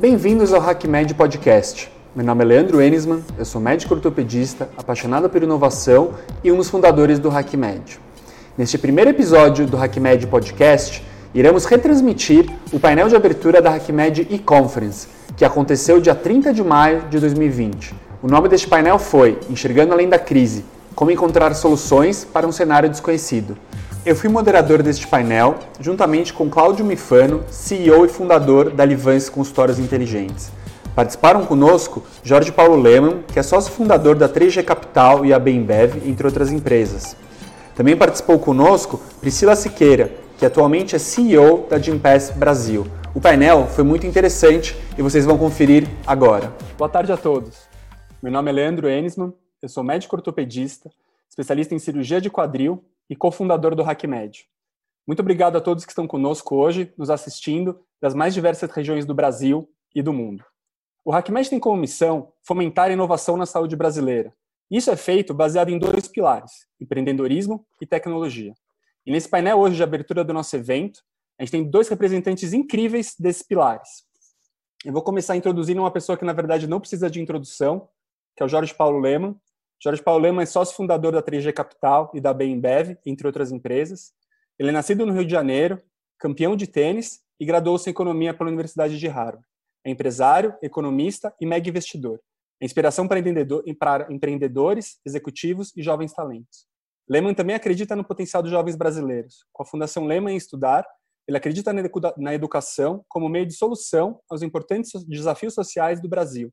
Bem-vindos ao HackMed Podcast. Meu nome é Leandro Enisman, eu sou médico ortopedista, apaixonado por inovação e um dos fundadores do HackMed. Neste primeiro episódio do HackMed Podcast, iremos retransmitir o painel de abertura da HackMed e-Conference, que aconteceu dia 30 de maio de 2020. O nome deste painel foi Enxergando Além da Crise, como encontrar soluções para um cenário desconhecido. Eu fui moderador deste painel, juntamente com Cláudio Mifano, CEO e fundador da Livance Consultórios Inteligentes. Participaram conosco Jorge Paulo Lehmann, que é sócio fundador da 3G Capital e a Bembev, entre outras empresas. Também participou conosco Priscila Siqueira, que atualmente é CEO da Gimpass Brasil. O painel foi muito interessante e vocês vão conferir agora. Boa tarde a todos. Meu nome é Leandro Enisman, eu sou médico ortopedista, especialista em cirurgia de quadril e cofundador do HackMed. Muito obrigado a todos que estão conosco hoje, nos assistindo das mais diversas regiões do Brasil e do mundo. O HackMed tem como missão fomentar a inovação na saúde brasileira. Isso é feito baseado em dois pilares: empreendedorismo e tecnologia. E nesse painel hoje de abertura do nosso evento, a gente tem dois representantes incríveis desses pilares. Eu vou começar introduzindo uma pessoa que, na verdade, não precisa de introdução, que é o Jorge Paulo Lehmann. Jorge Paulo Lehmann é sócio fundador da 3G Capital e da Bembev, entre outras empresas. Ele é nascido no Rio de Janeiro, campeão de tênis e graduou-se em economia pela Universidade de Harvard. É empresário, economista e mega investidor. É inspiração para, para empreendedores, executivos e jovens talentos. Lehman também acredita no potencial dos jovens brasileiros. Com a Fundação Lehman em Estudar, ele acredita na educação como meio de solução aos importantes desafios sociais do Brasil.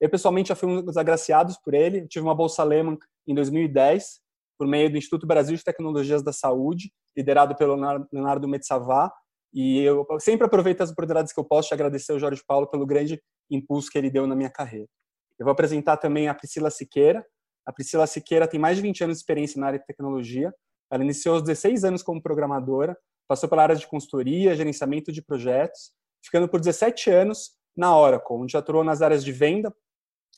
Eu, pessoalmente, já fui um dos agraciados por ele. tive uma Bolsa Lehman em 2010, por meio do Instituto Brasil de Tecnologias da Saúde, liderado pelo Leonardo Metzavá. E eu sempre aproveito as oportunidades que eu posso te agradecer ao Jorge Paulo pelo grande impulso que ele deu na minha carreira. Eu vou apresentar também a Priscila Siqueira. A Priscila Siqueira tem mais de 20 anos de experiência na área de tecnologia. Ela iniciou aos 16 anos como programadora, passou pela área de consultoria, gerenciamento de projetos, ficando por 17 anos na Oracle, onde atuou nas áreas de venda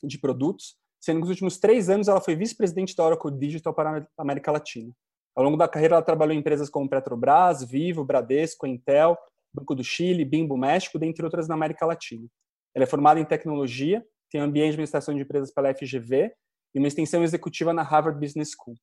de produtos, sendo que nos últimos três anos ela foi vice-presidente da Oracle Digital para a América Latina. Ao longo da carreira, ela trabalhou em empresas como Petrobras, Vivo, Bradesco, Intel, Banco do Chile, Bimbo México, dentre outras na América Latina. Ela é formada em tecnologia, tem MBA em administração de empresas pela FGV e uma extensão executiva na Harvard Business School.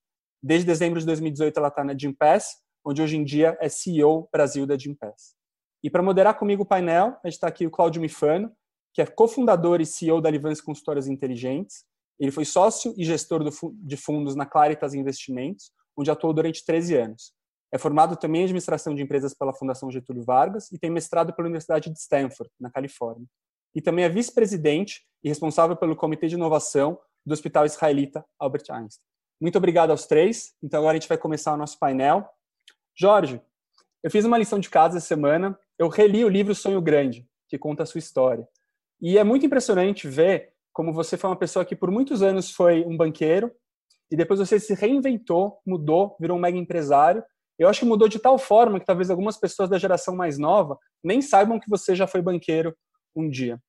Desde dezembro de 2018, ela está na Gimpass, onde hoje em dia é CEO Brasil da Gimpass. E para moderar comigo o painel, a gente está aqui o Claudio Mifano, que é cofundador e CEO da Livance Consultoras Inteligentes. Ele foi sócio e gestor de fundos na Claritas Investimentos, onde atuou durante 13 anos. É formado também em administração de empresas pela Fundação Getúlio Vargas e tem mestrado pela Universidade de Stanford, na Califórnia. E também é vice-presidente e responsável pelo Comitê de Inovação do Hospital Israelita Albert Einstein. Muito obrigado aos três. Então agora a gente vai começar o nosso painel. Jorge, eu fiz uma lição de casa essa semana. Eu reli o livro Sonho Grande, que conta a sua história. E é muito impressionante ver como você foi uma pessoa que por muitos anos foi um banqueiro e depois você se reinventou, mudou, virou um mega empresário. Eu acho que mudou de tal forma que talvez algumas pessoas da geração mais nova nem saibam que você já foi banqueiro um dia.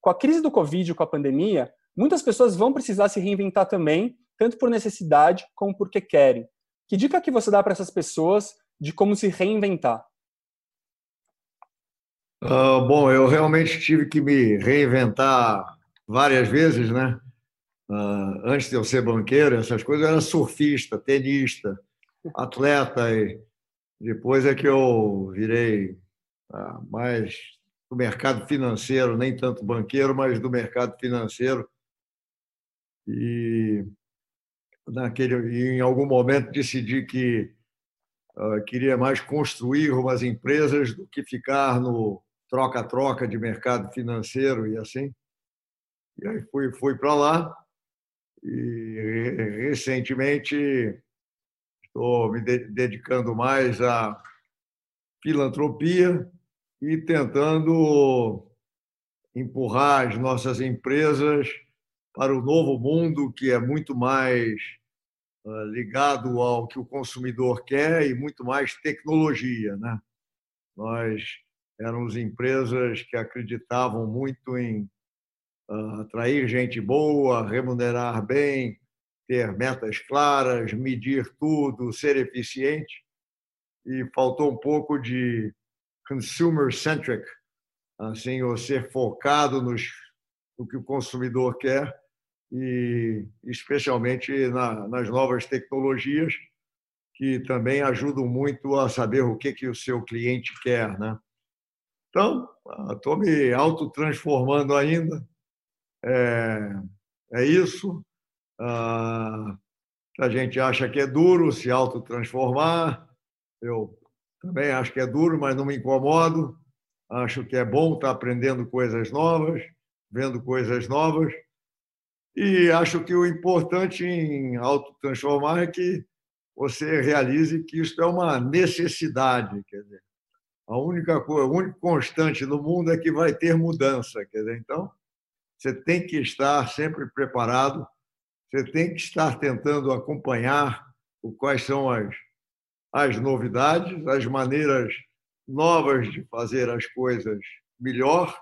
Com a crise do Covid, com a pandemia, muitas pessoas vão precisar se reinventar também, tanto por necessidade como porque querem. Que dica que você dá para essas pessoas de como se reinventar? Uh, bom, eu realmente tive que me reinventar várias vezes, né? Uh, antes de eu ser banqueiro, essas coisas, eu era surfista, tenista, atleta, e depois é que eu virei uh, mais do mercado financeiro, nem tanto banqueiro, mas do mercado financeiro. E naquele, em algum momento decidi que uh, queria mais construir umas empresas do que ficar no troca-troca de mercado financeiro e assim. E aí fui, fui para lá e recentemente estou me dedicando mais à filantropia e tentando empurrar as nossas empresas para o novo mundo que é muito mais ah, ligado ao que o consumidor quer e muito mais tecnologia, né? Nós éramos empresas que acreditavam muito em uh, atrair gente boa, remunerar bem, ter metas claras, medir tudo, ser eficiente. E faltou um pouco de consumer-centric assim, ou ser focado nos, no que o consumidor quer e especialmente na, nas novas tecnologias que também ajudam muito a saber o que, que o seu cliente quer, né? Então, estou me autotransformando ainda. É, é isso. Ah, a gente acha que é duro se autotransformar. Eu também acho que é duro, mas não me incomodo. Acho que é bom estar aprendendo coisas novas, vendo coisas novas. E acho que o importante em autotransformar é que você realize que isso é uma necessidade. Quer dizer, a única coisa, o único constante no mundo é que vai ter mudança. Quer dizer, então, você tem que estar sempre preparado, você tem que estar tentando acompanhar quais são as, as novidades, as maneiras novas de fazer as coisas melhor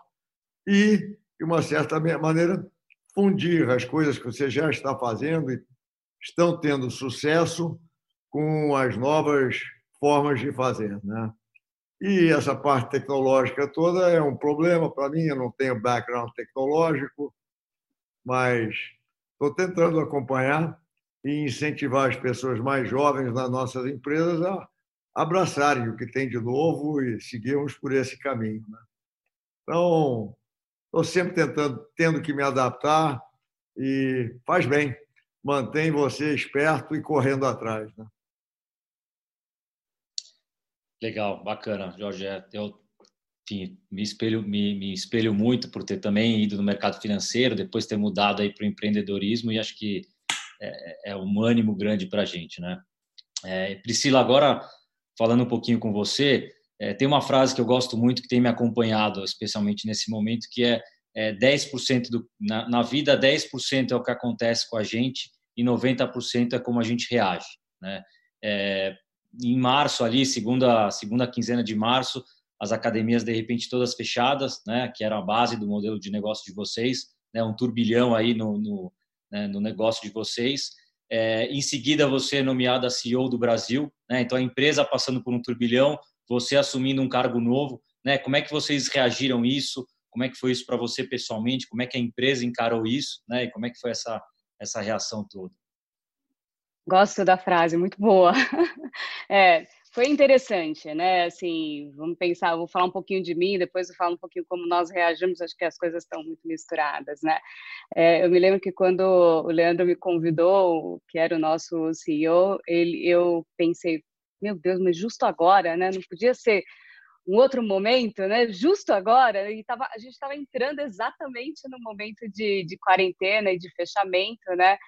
e, de uma certa maneira, fundir as coisas que você já está fazendo e estão tendo sucesso com as novas formas de fazer. Né? E essa parte tecnológica toda é um problema para mim, eu não tenho background tecnológico, mas estou tentando acompanhar e incentivar as pessoas mais jovens nas nossas empresas a abraçarem o que tem de novo e seguirmos por esse caminho. Né? Então, estou sempre tentando, tendo que me adaptar e faz bem, mantém você esperto e correndo atrás. Né? Legal, bacana, Jorge. É, eu enfim, me espelho me, me, espelho muito por ter também ido no mercado financeiro, depois ter mudado aí para o empreendedorismo e acho que é, é um ânimo grande para a gente, né? É, Priscila, agora falando um pouquinho com você, é, tem uma frase que eu gosto muito que tem me acompanhado, especialmente nesse momento, que é, é 10% do na, na vida 10% é o que acontece com a gente e 90% é como a gente reage, né? É, em março ali, segunda segunda quinzena de março, as academias de repente todas fechadas, né, que era a base do modelo de negócio de vocês, né, um turbilhão aí no, no, né, no negócio de vocês. É, em seguida, você é nomeada CEO do Brasil, né, então a empresa passando por um turbilhão, você assumindo um cargo novo, né, como é que vocês reagiram isso? Como é que foi isso para você pessoalmente? Como é que a empresa encarou isso? Né, e como é que foi essa essa reação toda? Gosto da frase, muito boa. É, foi interessante, né? Assim, vamos pensar, vou falar um pouquinho de mim, depois eu falo um pouquinho como nós reagimos, acho que as coisas estão muito misturadas, né? É, eu me lembro que quando o Leandro me convidou, que era o nosso CEO, ele, eu pensei, meu Deus, mas justo agora, né? Não podia ser um outro momento, né? Justo agora, e tava, a gente estava entrando exatamente no momento de, de quarentena e de fechamento, né?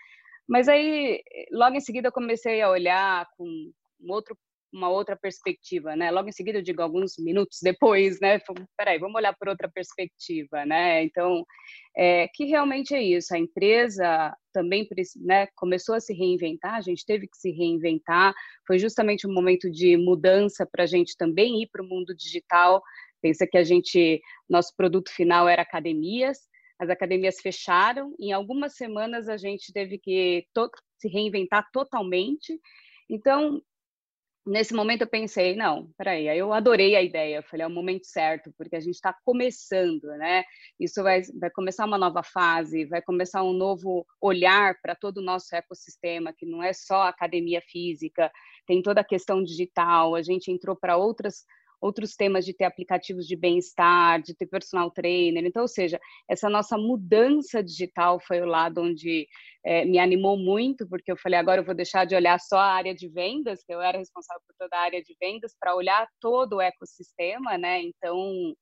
Mas aí, logo em seguida, eu comecei a olhar com um outro, uma outra perspectiva, né? Logo em seguida, eu digo alguns minutos depois, né? Peraí, vamos olhar por outra perspectiva, né? Então, é, que realmente é isso. A empresa também né, começou a se reinventar, a gente teve que se reinventar. Foi justamente um momento de mudança para a gente também ir para o mundo digital. Pensa que a gente, nosso produto final era academias, as academias fecharam, em algumas semanas a gente teve que se reinventar totalmente. Então, nesse momento eu pensei, não, peraí, eu adorei a ideia, eu falei, é o momento certo, porque a gente está começando, né? Isso vai, vai começar uma nova fase, vai começar um novo olhar para todo o nosso ecossistema, que não é só academia física, tem toda a questão digital, a gente entrou para outras outros temas de ter aplicativos de bem-estar, de ter personal trainer. Então, ou seja, essa nossa mudança digital foi o lado onde é, me animou muito, porque eu falei, agora eu vou deixar de olhar só a área de vendas, que eu era responsável por toda a área de vendas, para olhar todo o ecossistema, né? Então,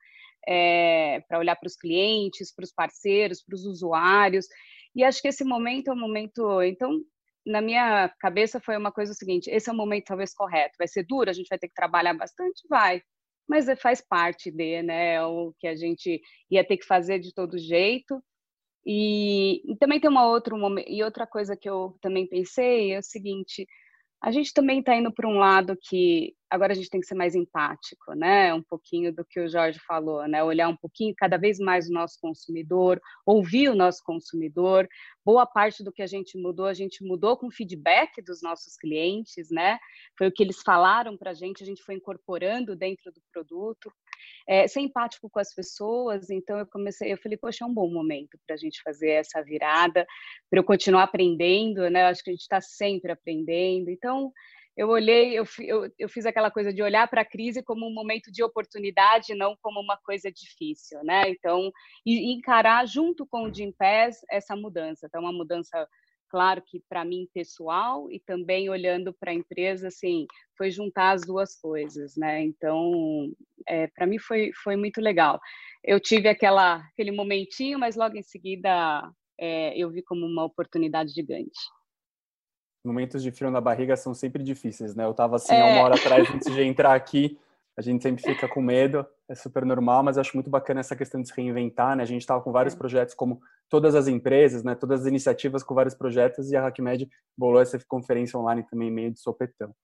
é, para olhar para os clientes, para os parceiros, para os usuários. E acho que esse momento é um momento. Então, na minha cabeça foi uma coisa o seguinte: esse é o momento talvez correto. Vai ser duro, a gente vai ter que trabalhar bastante, vai, mas é, faz parte de, né, é o que a gente ia ter que fazer de todo jeito. E, e também tem uma outra e outra coisa que eu também pensei é o seguinte: a gente também está indo para um lado que agora a gente tem que ser mais empático, né? Um pouquinho do que o Jorge falou, né? Olhar um pouquinho cada vez mais o nosso consumidor, ouvir o nosso consumidor. Boa parte do que a gente mudou, a gente mudou com feedback dos nossos clientes, né? Foi o que eles falaram para a gente, a gente foi incorporando dentro do produto. É, ser empático com as pessoas, então eu comecei, eu falei, poxa, é um bom momento para a gente fazer essa virada, para eu continuar aprendendo, né? Eu acho que a gente está sempre aprendendo. Então, eu olhei, eu, eu, eu fiz aquela coisa de olhar para a crise como um momento de oportunidade, não como uma coisa difícil, né? Então, e, encarar junto com o Gimpass essa mudança. Então, uma mudança, claro que para mim pessoal e também olhando para a empresa, assim, foi juntar as duas coisas, né? Então, é, para mim foi, foi muito legal. Eu tive aquela, aquele momentinho, mas logo em seguida é, eu vi como uma oportunidade gigante momentos de frio na barriga são sempre difíceis, né? Eu tava assim, é. uma hora atrás, antes de entrar aqui, a gente sempre fica com medo, é super normal, mas acho muito bacana essa questão de se reinventar, né? A gente estava com vários é. projetos, como todas as empresas, né? Todas as iniciativas com vários projetos, e a HackMed bolou essa conferência online também meio de sopetão.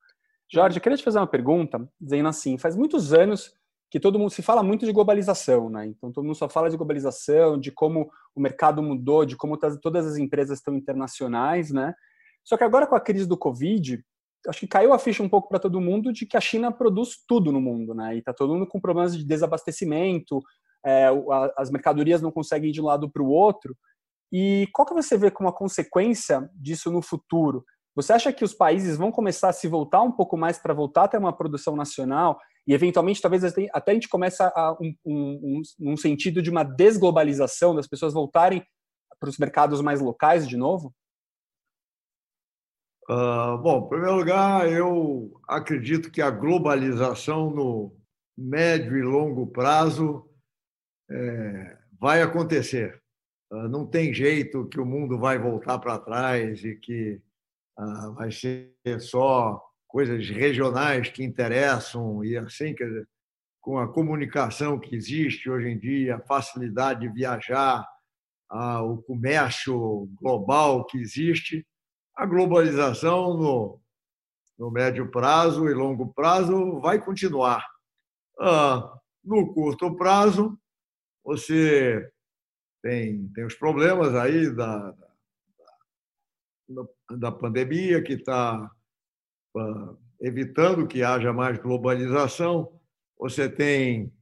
Jorge, eu queria te fazer uma pergunta, dizendo assim, faz muitos anos que todo mundo se fala muito de globalização, né? Então todo mundo só fala de globalização, de como o mercado mudou, de como todas as empresas estão internacionais, né? Só que agora com a crise do Covid, acho que caiu a ficha um pouco para todo mundo de que a China produz tudo no mundo, né? E está todo mundo com problemas de desabastecimento, é, as mercadorias não conseguem ir de um lado para o outro. E qual que você vê como a consequência disso no futuro? Você acha que os países vão começar a se voltar um pouco mais para voltar a ter uma produção nacional e, eventualmente, talvez até a gente comece a um, um, um, um sentido de uma desglobalização, das pessoas voltarem para os mercados mais locais de novo? Uh, bom, em primeiro lugar, eu acredito que a globalização no médio e longo prazo é, vai acontecer. Uh, não tem jeito que o mundo vai voltar para trás e que uh, vai ser só coisas regionais que interessam e assim, quer dizer, com a comunicação que existe hoje em dia, a facilidade de viajar, o comércio global que existe, a globalização no, no médio prazo e longo prazo vai continuar. Ah, no curto prazo, você tem, tem os problemas aí da, da, da pandemia, que está ah, evitando que haja mais globalização. Você tem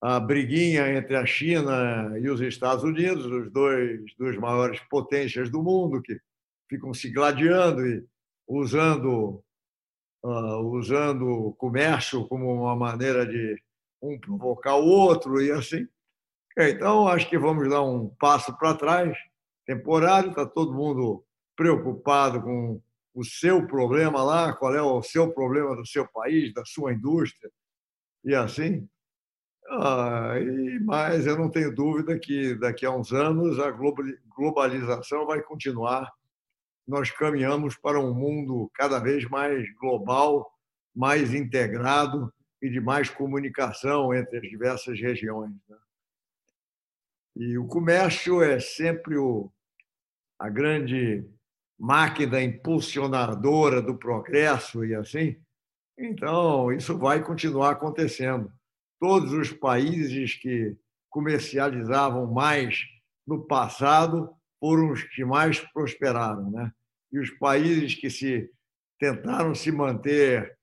a briguinha entre a China e os Estados Unidos, os dois, duas maiores potências do mundo, que ficam se gladiando e usando uh, usando o comércio como uma maneira de um provocar o outro e assim. Então, acho que vamos dar um passo para trás, temporário, está todo mundo preocupado com o seu problema lá, qual é o seu problema do seu país, da sua indústria, e assim. Ah, e, mas eu não tenho dúvida que daqui a uns anos a globalização vai continuar nós caminhamos para um mundo cada vez mais global, mais integrado e de mais comunicação entre as diversas regiões. Né? E o comércio é sempre o, a grande máquina impulsionadora do progresso e assim. Então, isso vai continuar acontecendo. Todos os países que comercializavam mais no passado foram os que mais prosperaram, né? E os países que se tentaram se manter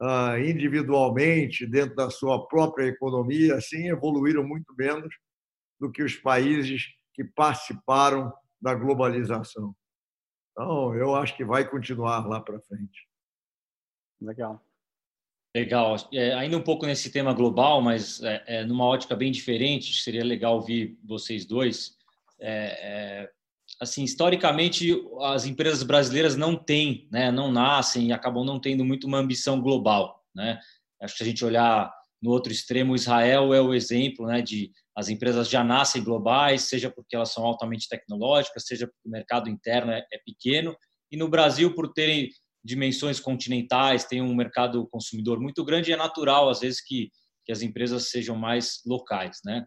uh, individualmente dentro da sua própria economia, assim evoluíram muito menos do que os países que participaram da globalização. Então, eu acho que vai continuar lá para frente. Legal. Legal. É, ainda um pouco nesse tema global, mas é, é, numa ótica bem diferente, seria legal ouvir vocês dois é, é, assim, historicamente, as empresas brasileiras não têm, né, não nascem e acabam não tendo muito uma ambição global, né? Acho que se a gente olhar no outro extremo, Israel é o exemplo, né, de as empresas já nascem globais, seja porque elas são altamente tecnológicas, seja porque o mercado interno é, é pequeno, e no Brasil, por terem dimensões continentais, tem um mercado consumidor muito grande, é natural, às vezes, que, que as empresas sejam mais locais, né?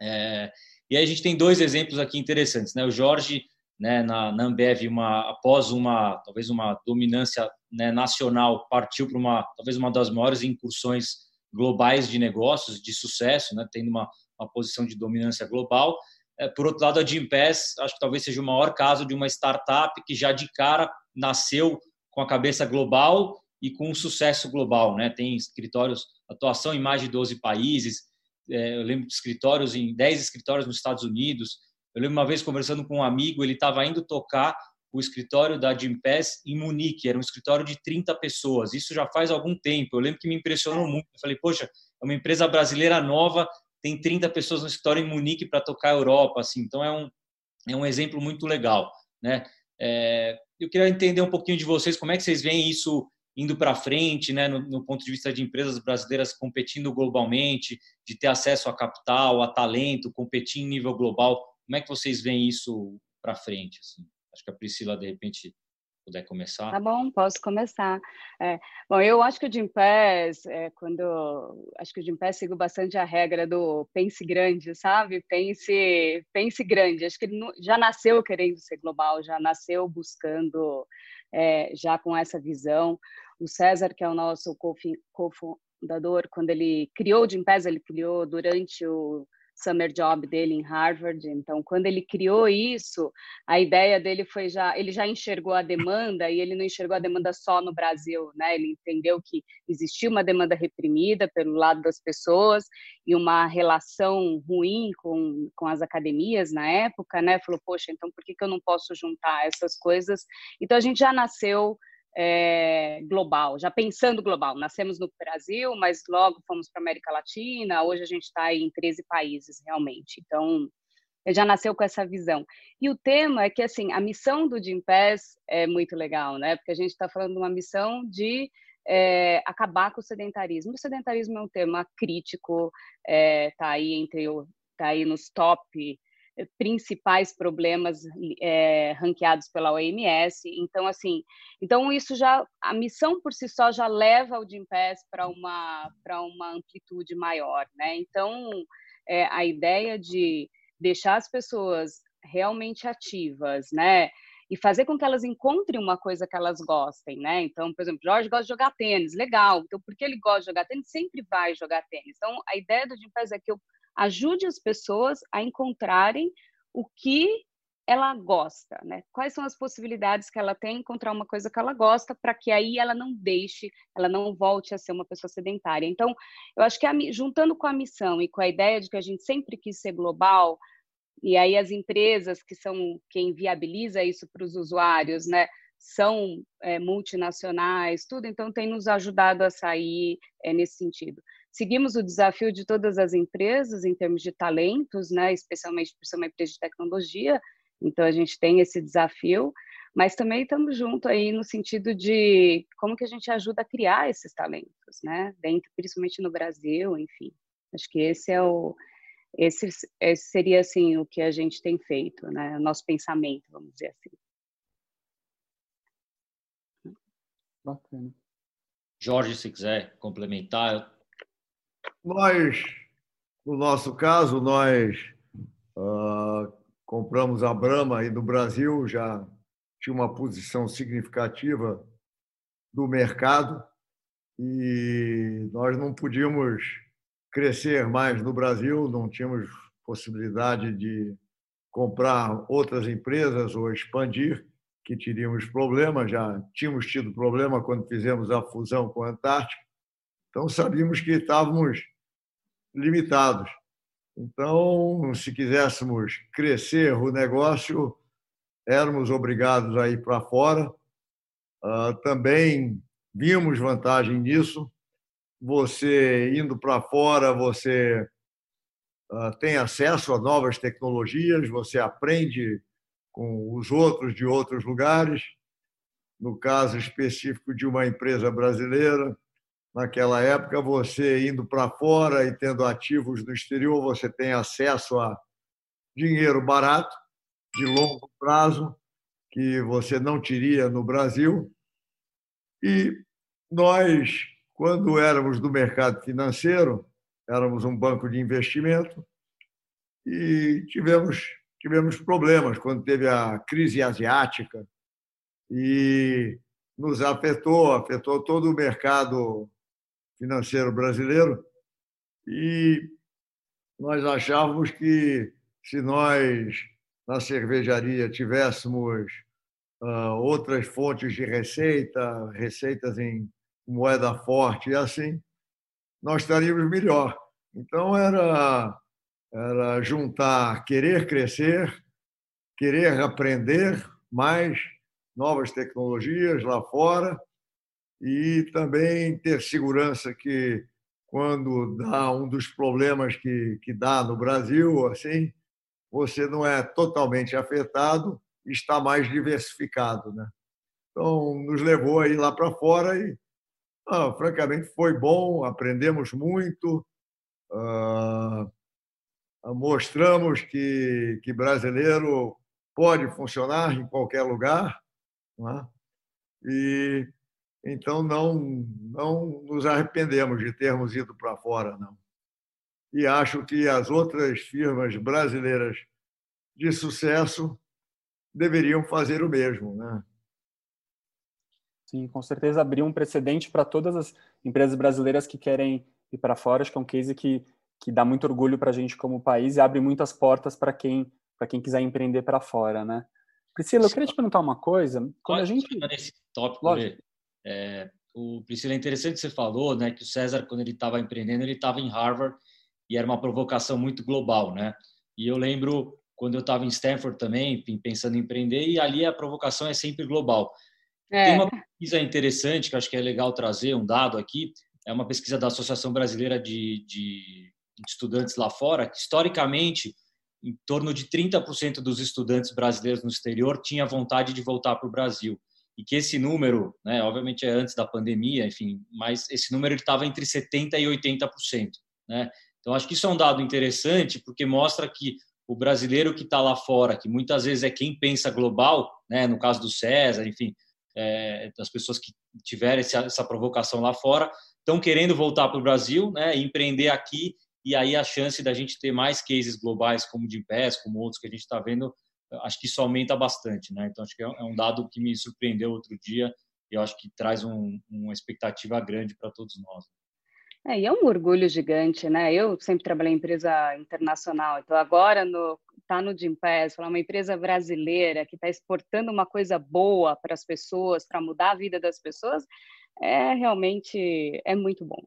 É, e aí a gente tem dois exemplos aqui interessantes, né? O Jorge né, na, na Ambev, uma, após uma talvez uma dominância né, nacional, partiu para uma talvez uma das maiores incursões globais de negócios de sucesso, né, tendo uma, uma posição de dominância global. É, por outro lado, a Gimpass, acho que talvez seja o maior caso de uma startup que já de cara nasceu com a cabeça global e com um sucesso global, né? Tem escritórios, atuação em mais de 12 países. É, eu lembro de escritórios em 10 escritórios nos Estados Unidos. Eu lembro uma vez conversando com um amigo, ele estava indo tocar o escritório da Gimpass em Munique, era um escritório de 30 pessoas. Isso já faz algum tempo. Eu lembro que me impressionou muito. Eu falei, poxa, é uma empresa brasileira nova, tem 30 pessoas no escritório em Munique para tocar a Europa, assim. Então é um é um exemplo muito legal, né? É, eu queria entender um pouquinho de vocês, como é que vocês veem isso indo para frente, né, no, no, ponto de vista de empresas brasileiras competindo globalmente, de ter acesso a capital, a talento, competir em nível global. Como é que vocês veem isso para frente? Assim? Acho que a Priscila, de repente, puder começar. Tá bom, posso começar. É, bom, eu acho que o Jim Pass, é, quando acho que o Jim Pass seguiu bastante a regra do pense grande, sabe? Pense, pense grande. Acho que ele já nasceu querendo ser global, já nasceu buscando, é, já com essa visão. O César, que é o nosso cofundador, quando ele criou o Jim Pass, ele criou durante o summer job dele em Harvard. Então, quando ele criou isso, a ideia dele foi já, ele já enxergou a demanda e ele não enxergou a demanda só no Brasil, né? Ele entendeu que existia uma demanda reprimida pelo lado das pessoas e uma relação ruim com, com as academias na época, né? Falou, poxa, então por que, que eu não posso juntar essas coisas? Então, a gente já nasceu é, global, já pensando global. Nascemos no Brasil, mas logo fomos para a América Latina, hoje a gente está em 13 países, realmente. Então, já nasceu com essa visão. E o tema é que, assim, a missão do Jim é muito legal, né? Porque a gente está falando de uma missão de é, acabar com o sedentarismo. O sedentarismo é um tema crítico, está é, tá aí entre o, tá aí nos top principais problemas é, ranqueados pela OMS. Então, assim, então isso já, a missão por si só já leva o Gimpass para uma para uma amplitude maior, né? Então, é, a ideia de deixar as pessoas realmente ativas, né? E fazer com que elas encontrem uma coisa que elas gostem, né? Então, por exemplo, Jorge gosta de jogar tênis, legal. Então, porque ele gosta de jogar tênis, sempre vai jogar tênis. Então, a ideia do Gimpass é que eu ajude as pessoas a encontrarem o que ela gosta, né? Quais são as possibilidades que ela tem encontrar uma coisa que ela gosta para que aí ela não deixe, ela não volte a ser uma pessoa sedentária. Então, eu acho que a, juntando com a missão e com a ideia de que a gente sempre quis ser global, e aí as empresas que são quem viabiliza isso para os usuários, né? São é, multinacionais, tudo, então tem nos ajudado a sair é, nesse sentido. Seguimos o desafio de todas as empresas em termos de talentos, né, especialmente por ser uma empresa de tecnologia, então a gente tem esse desafio, mas também estamos junto aí no sentido de como que a gente ajuda a criar esses talentos, né, dentro, principalmente no Brasil, enfim. Acho que esse é o esse, esse seria assim o que a gente tem feito, né, o nosso pensamento, vamos dizer assim. Bacana. Jorge, se quiser complementar, nós, no nosso caso, nós uh, compramos a Brahma aí no Brasil, já tinha uma posição significativa do mercado e nós não podíamos crescer mais no Brasil, não tínhamos possibilidade de comprar outras empresas ou expandir, que teríamos problema, já tínhamos tido problema quando fizemos a fusão com a Antártica. Então, sabíamos que estávamos limitados. Então, se quiséssemos crescer o negócio, éramos obrigados a ir para fora. Ah, também vimos vantagem nisso. Você indo para fora, você ah, tem acesso a novas tecnologias, você aprende com os outros de outros lugares. No caso específico de uma empresa brasileira, naquela época, você indo para fora e tendo ativos no exterior, você tem acesso a dinheiro barato, de longo prazo, que você não teria no Brasil. E nós, quando éramos do mercado financeiro, éramos um banco de investimento e tivemos tivemos problemas quando teve a crise asiática e nos afetou, afetou todo o mercado financeiro brasileiro e nós achávamos que se nós na cervejaria tivéssemos uh, outras fontes de receita, receitas em moeda forte e assim, nós estaríamos melhor. Então era era juntar querer crescer, querer aprender mais novas tecnologias lá fora e também ter segurança que quando dá um dos problemas que, que dá no Brasil, assim, você não é totalmente afetado, está mais diversificado, né? Então nos levou aí lá para fora e, ah, francamente, foi bom, aprendemos muito. Ah, mostramos que, que brasileiro pode funcionar em qualquer lugar, é? e então não não nos arrependemos de termos ido para fora, não. E acho que as outras firmas brasileiras de sucesso deveriam fazer o mesmo, né? Sim, com certeza abriu um precedente para todas as empresas brasileiras que querem ir para fora. Acho que é um case que que dá muito orgulho para a gente como país e abre muitas portas para quem para quem quiser empreender para fora, né? Priscila, eu queria te perguntar uma coisa. Quando Pode a gente nesse tópico, é, o Priscila é interessante que você falou, né, que o César quando ele estava empreendendo ele estava em Harvard e era uma provocação muito global, né? E eu lembro quando eu estava em Stanford também, pensando em empreender, e ali a provocação é sempre global. É. Tem uma pesquisa interessante que acho que é legal trazer um dado aqui, é uma pesquisa da Associação Brasileira de, de estudantes lá fora, que historicamente em torno de 30% dos estudantes brasileiros no exterior tinha vontade de voltar para o Brasil e que esse número, né, obviamente é antes da pandemia, enfim, mas esse número estava entre 70 e 80%, né? Então acho que isso é um dado interessante porque mostra que o brasileiro que está lá fora, que muitas vezes é quem pensa global, né, no caso do César, enfim, é, das pessoas que tiveram essa, essa provocação lá fora, estão querendo voltar para o Brasil, né, empreender aqui e aí a chance da gente ter mais cases globais como o de Pass, como outros que a gente está vendo, acho que isso aumenta bastante, né? Então acho que é, é um dado que me surpreendeu outro dia e eu acho que traz um, uma expectativa grande para todos nós. É, e é um orgulho gigante, né? Eu sempre trabalhei em empresa internacional, então agora no tá no Gimpass, uma empresa brasileira que está exportando uma coisa boa para as pessoas, para mudar a vida das pessoas, é realmente é muito bom.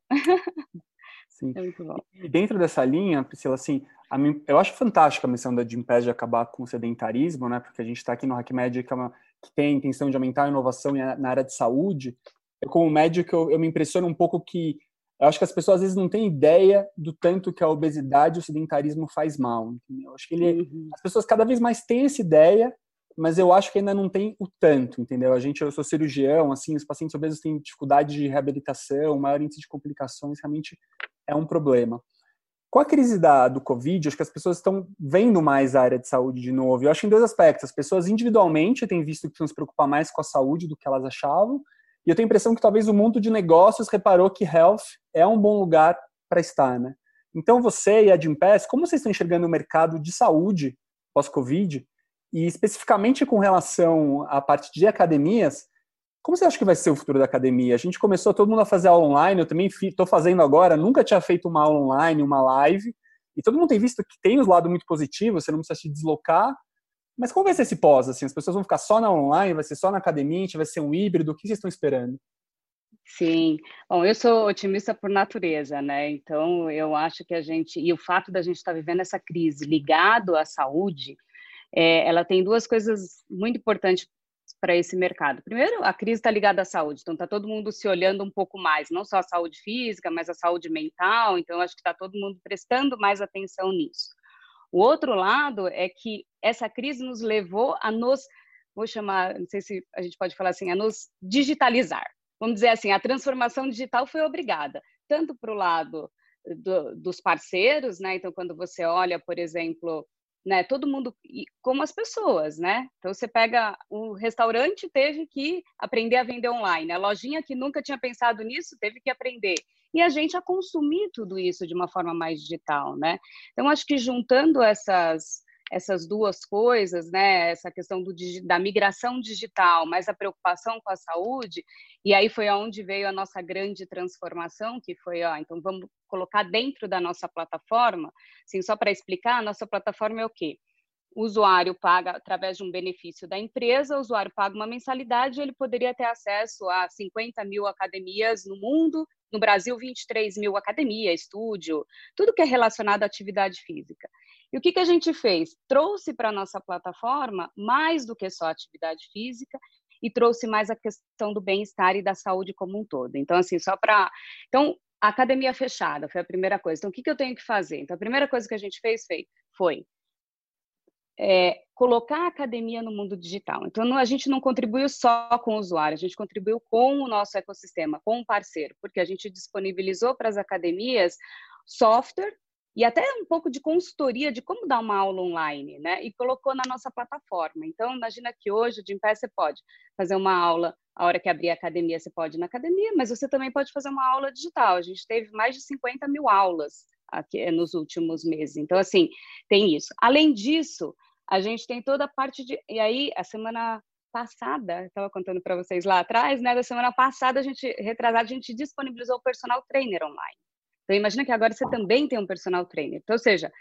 Sim. É muito bom. E dentro dessa linha, Priscila, assim, mim, eu acho fantástica a missão da Gimpass de acabar com o sedentarismo, né? Porque a gente está aqui no HackMed que, é uma, que tem a intenção de aumentar a inovação na área de saúde. Eu, como médico, eu, eu me impressiono um pouco que eu acho que as pessoas às vezes não têm ideia do tanto que a obesidade e o sedentarismo faz mal. Entendeu? Eu acho que ele, uhum. as pessoas cada vez mais têm essa ideia, mas eu acho que ainda não tem o tanto, entendeu? A gente, eu sou cirurgião, assim, os pacientes obesos têm dificuldade de reabilitação, maior índice de complicações, realmente é um problema. Com a crise da, do Covid, acho que as pessoas estão vendo mais a área de saúde de novo. Eu acho em dois aspectos. As pessoas individualmente têm visto que precisam se preocupar mais com a saúde do que elas achavam. E eu tenho a impressão que talvez o mundo de negócios reparou que health é um bom lugar para estar, né? Então você e a Gimpass, como vocês estão enxergando o mercado de saúde pós-Covid? E especificamente com relação à parte de academias, como você acha que vai ser o futuro da academia? A gente começou todo mundo a fazer aula online, eu também estou fazendo agora, nunca tinha feito uma aula online, uma live, e todo mundo tem visto que tem os lados muito positivos, você não precisa se deslocar, mas como vai ser esse pós? Assim, as pessoas vão ficar só na online, vai ser só na academia, vai ser um híbrido, o que vocês estão esperando? Sim, bom, eu sou otimista por natureza, né? Então eu acho que a gente e o fato da gente estar tá vivendo essa crise ligado à saúde, é, ela tem duas coisas muito importantes para esse mercado? Primeiro, a crise está ligada à saúde, então está todo mundo se olhando um pouco mais, não só a saúde física, mas a saúde mental, então acho que está todo mundo prestando mais atenção nisso. O outro lado é que essa crise nos levou a nos, vou chamar, não sei se a gente pode falar assim, a nos digitalizar. Vamos dizer assim, a transformação digital foi obrigada, tanto para o lado do, dos parceiros, né? Então, quando você olha, por exemplo, né? Todo mundo, como as pessoas, né? Então você pega o restaurante teve que aprender a vender online, a lojinha que nunca tinha pensado nisso teve que aprender e a gente a consumir tudo isso de uma forma mais digital, né? Então acho que juntando essas essas duas coisas, né, essa questão do, da migração digital, mas a preocupação com a saúde, e aí foi aonde veio a nossa grande transformação, que foi, ó, então vamos colocar dentro da nossa plataforma, assim, só para explicar, a nossa plataforma é o quê? o usuário paga através de um benefício da empresa, o usuário paga uma mensalidade, ele poderia ter acesso a 50 mil academias no mundo, no Brasil 23 mil academia, estúdio, tudo que é relacionado à atividade física. E o que, que a gente fez? Trouxe para a nossa plataforma mais do que só atividade física e trouxe mais a questão do bem-estar e da saúde como um todo. Então, assim, só para... Então, academia fechada foi a primeira coisa. Então, o que, que eu tenho que fazer? Então, a primeira coisa que a gente fez foi, foi é, colocar a academia no mundo digital. Então, não, a gente não contribuiu só com o usuário, a gente contribuiu com o nosso ecossistema, com o parceiro, porque a gente disponibilizou para as academias software e até um pouco de consultoria de como dar uma aula online, né? E colocou na nossa plataforma. Então, imagina que hoje, de em pé, você pode fazer uma aula, a hora que abrir a academia, você pode ir na academia, mas você também pode fazer uma aula digital. A gente teve mais de 50 mil aulas aqui nos últimos meses. Então, assim, tem isso. Além disso, a gente tem toda a parte de. E aí, a semana passada, estava contando para vocês lá atrás, né? Da semana passada, a gente, retrasada, a gente disponibilizou o personal trainer online. Então, imagina que agora você também tem um personal trainer. Então, ou seja,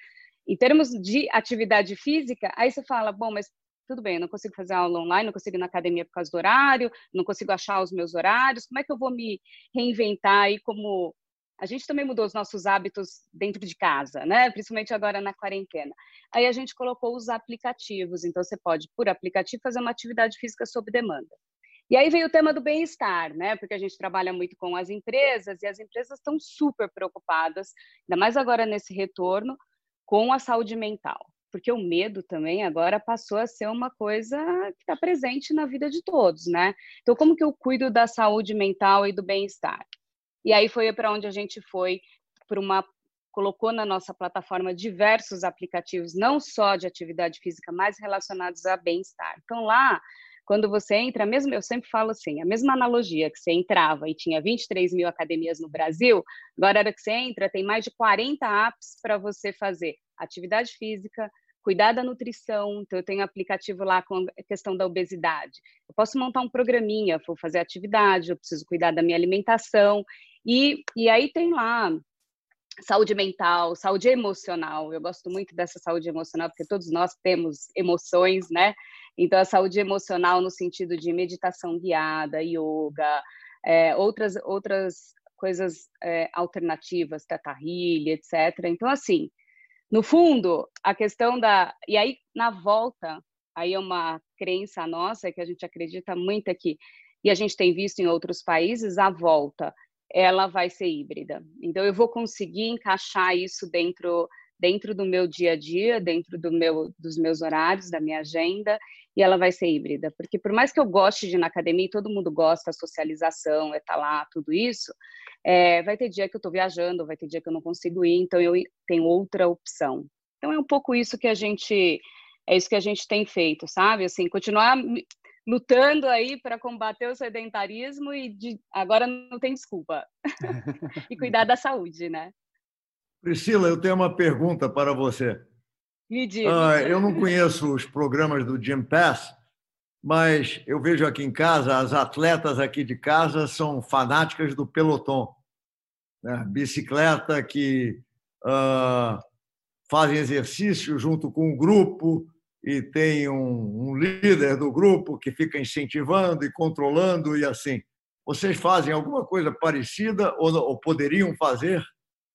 em termos de atividade física, aí você fala, bom, mas tudo bem, eu não consigo fazer aula online, não consigo ir na academia por causa do horário, não consigo achar os meus horários, como é que eu vou me reinventar aí como a gente também mudou os nossos hábitos dentro de casa, né? Principalmente agora na quarentena. Aí a gente colocou os aplicativos, então você pode, por aplicativo, fazer uma atividade física sob demanda. E aí veio o tema do bem-estar, né? Porque a gente trabalha muito com as empresas e as empresas estão super preocupadas, ainda mais agora nesse retorno, com a saúde mental. Porque o medo também agora passou a ser uma coisa que está presente na vida de todos, né? Então, como que eu cuido da saúde mental e do bem-estar? E aí foi para onde a gente foi para uma colocou na nossa plataforma diversos aplicativos, não só de atividade física, mas relacionados a bem-estar. Então lá, quando você entra, mesmo eu sempre falo assim, a mesma analogia que você entrava e tinha 23 mil academias no Brasil, agora hora que você entra, tem mais de 40 apps para você fazer atividade física, cuidar da nutrição, então eu tenho aplicativo lá com a questão da obesidade. Eu posso montar um programinha, vou fazer atividade, eu preciso cuidar da minha alimentação, e, e aí tem lá saúde mental, saúde emocional. Eu gosto muito dessa saúde emocional porque todos nós temos emoções, né? Então a saúde emocional no sentido de meditação guiada, yoga, é, outras outras coisas é, alternativas, teta etc. Então assim, no fundo, a questão da e aí na volta, aí é uma crença nossa que a gente acredita muito aqui e a gente tem visto em outros países a volta ela vai ser híbrida. Então eu vou conseguir encaixar isso dentro dentro do meu dia a dia, dentro do meu dos meus horários, da minha agenda, e ela vai ser híbrida, porque por mais que eu goste de ir na academia, e todo mundo gosta, a socialização, é estar tá lá, tudo isso, é, vai ter dia que eu estou viajando, vai ter dia que eu não consigo ir, então eu tenho outra opção. Então é um pouco isso que a gente é isso que a gente tem feito, sabe? Assim, continuar lutando aí para combater o sedentarismo e de, agora não tem desculpa. e cuidar da saúde, né? Priscila, eu tenho uma pergunta para você. Me diga. Uh, eu não conheço os programas do Gym Pass, mas eu vejo aqui em casa, as atletas aqui de casa são fanáticas do pelotão. Né? Bicicleta que uh, fazem exercício junto com o grupo, e tem um, um, líder do grupo que fica incentivando e controlando e assim. Vocês fazem alguma coisa parecida ou, ou poderiam fazer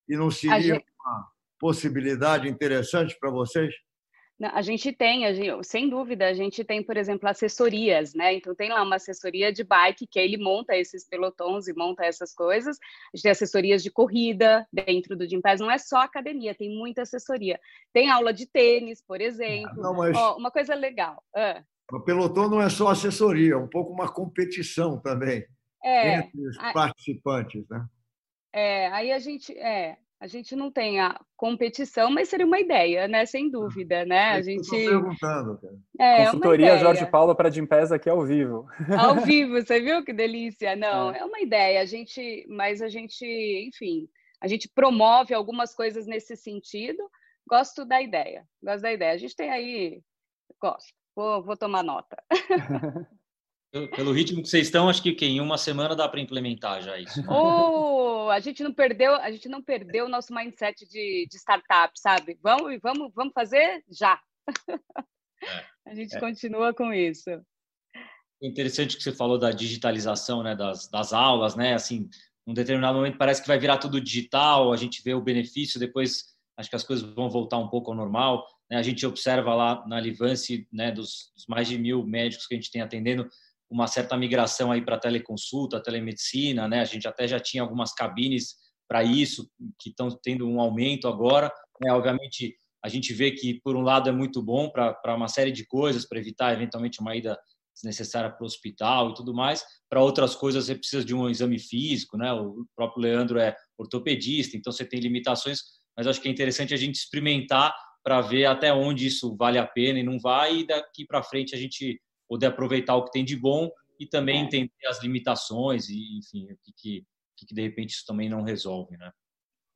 e não seria gente... uma possibilidade interessante para vocês? A gente tem, a gente, sem dúvida, a gente tem, por exemplo, assessorias, né? Então tem lá uma assessoria de bike que ele monta esses pelotões e monta essas coisas. A gente tem assessorias de corrida dentro do Gympass, não é só academia, tem muita assessoria. Tem aula de tênis, por exemplo. Não, mas... oh, uma coisa legal. Ah. O pelotão não é só assessoria, é um pouco uma competição também é, entre os participantes, né? É, aí a gente, é, a gente não tem a competição, mas seria uma ideia, né? Sem dúvida, né? A gente. perguntando, cara. É, Consultoria Jorge Paulo para Gimpass aqui ao vivo. Ao vivo, você viu que delícia? Não, é. é uma ideia. A gente, mas a gente, enfim, a gente promove algumas coisas nesse sentido, gosto da ideia, gosto da ideia. A gente tem aí, gosto, vou, vou tomar nota. Pelo ritmo que vocês estão, acho que, em uma semana dá para implementar já isso. Oh, a gente não perdeu, a gente não perdeu o nosso mindset de, de startup, sabe? Vamos, vamos, vamos fazer já. É, a gente é. continua com isso. Interessante que você falou da digitalização, né, das, das aulas, né? Assim, um determinado momento parece que vai virar tudo digital, a gente vê o benefício, depois acho que as coisas vão voltar um pouco ao normal. Né? A gente observa lá na Livance, né, dos, dos mais de mil médicos que a gente tem atendendo, uma certa migração aí para teleconsulta, telemedicina, né? A gente até já tinha algumas cabines para isso que estão tendo um aumento agora. Né? Obviamente, a gente vê que por um lado é muito bom para uma série de coisas, para evitar eventualmente uma ida desnecessária para o hospital e tudo mais. Para outras coisas, você precisa de um exame físico, né? O próprio Leandro é ortopedista, então você tem limitações. Mas acho que é interessante a gente experimentar para ver até onde isso vale a pena e não vai, e daqui para frente a gente poder aproveitar o que tem de bom e também é. entender as limitações e, enfim, o que, que, que, de repente isso também não resolve, né?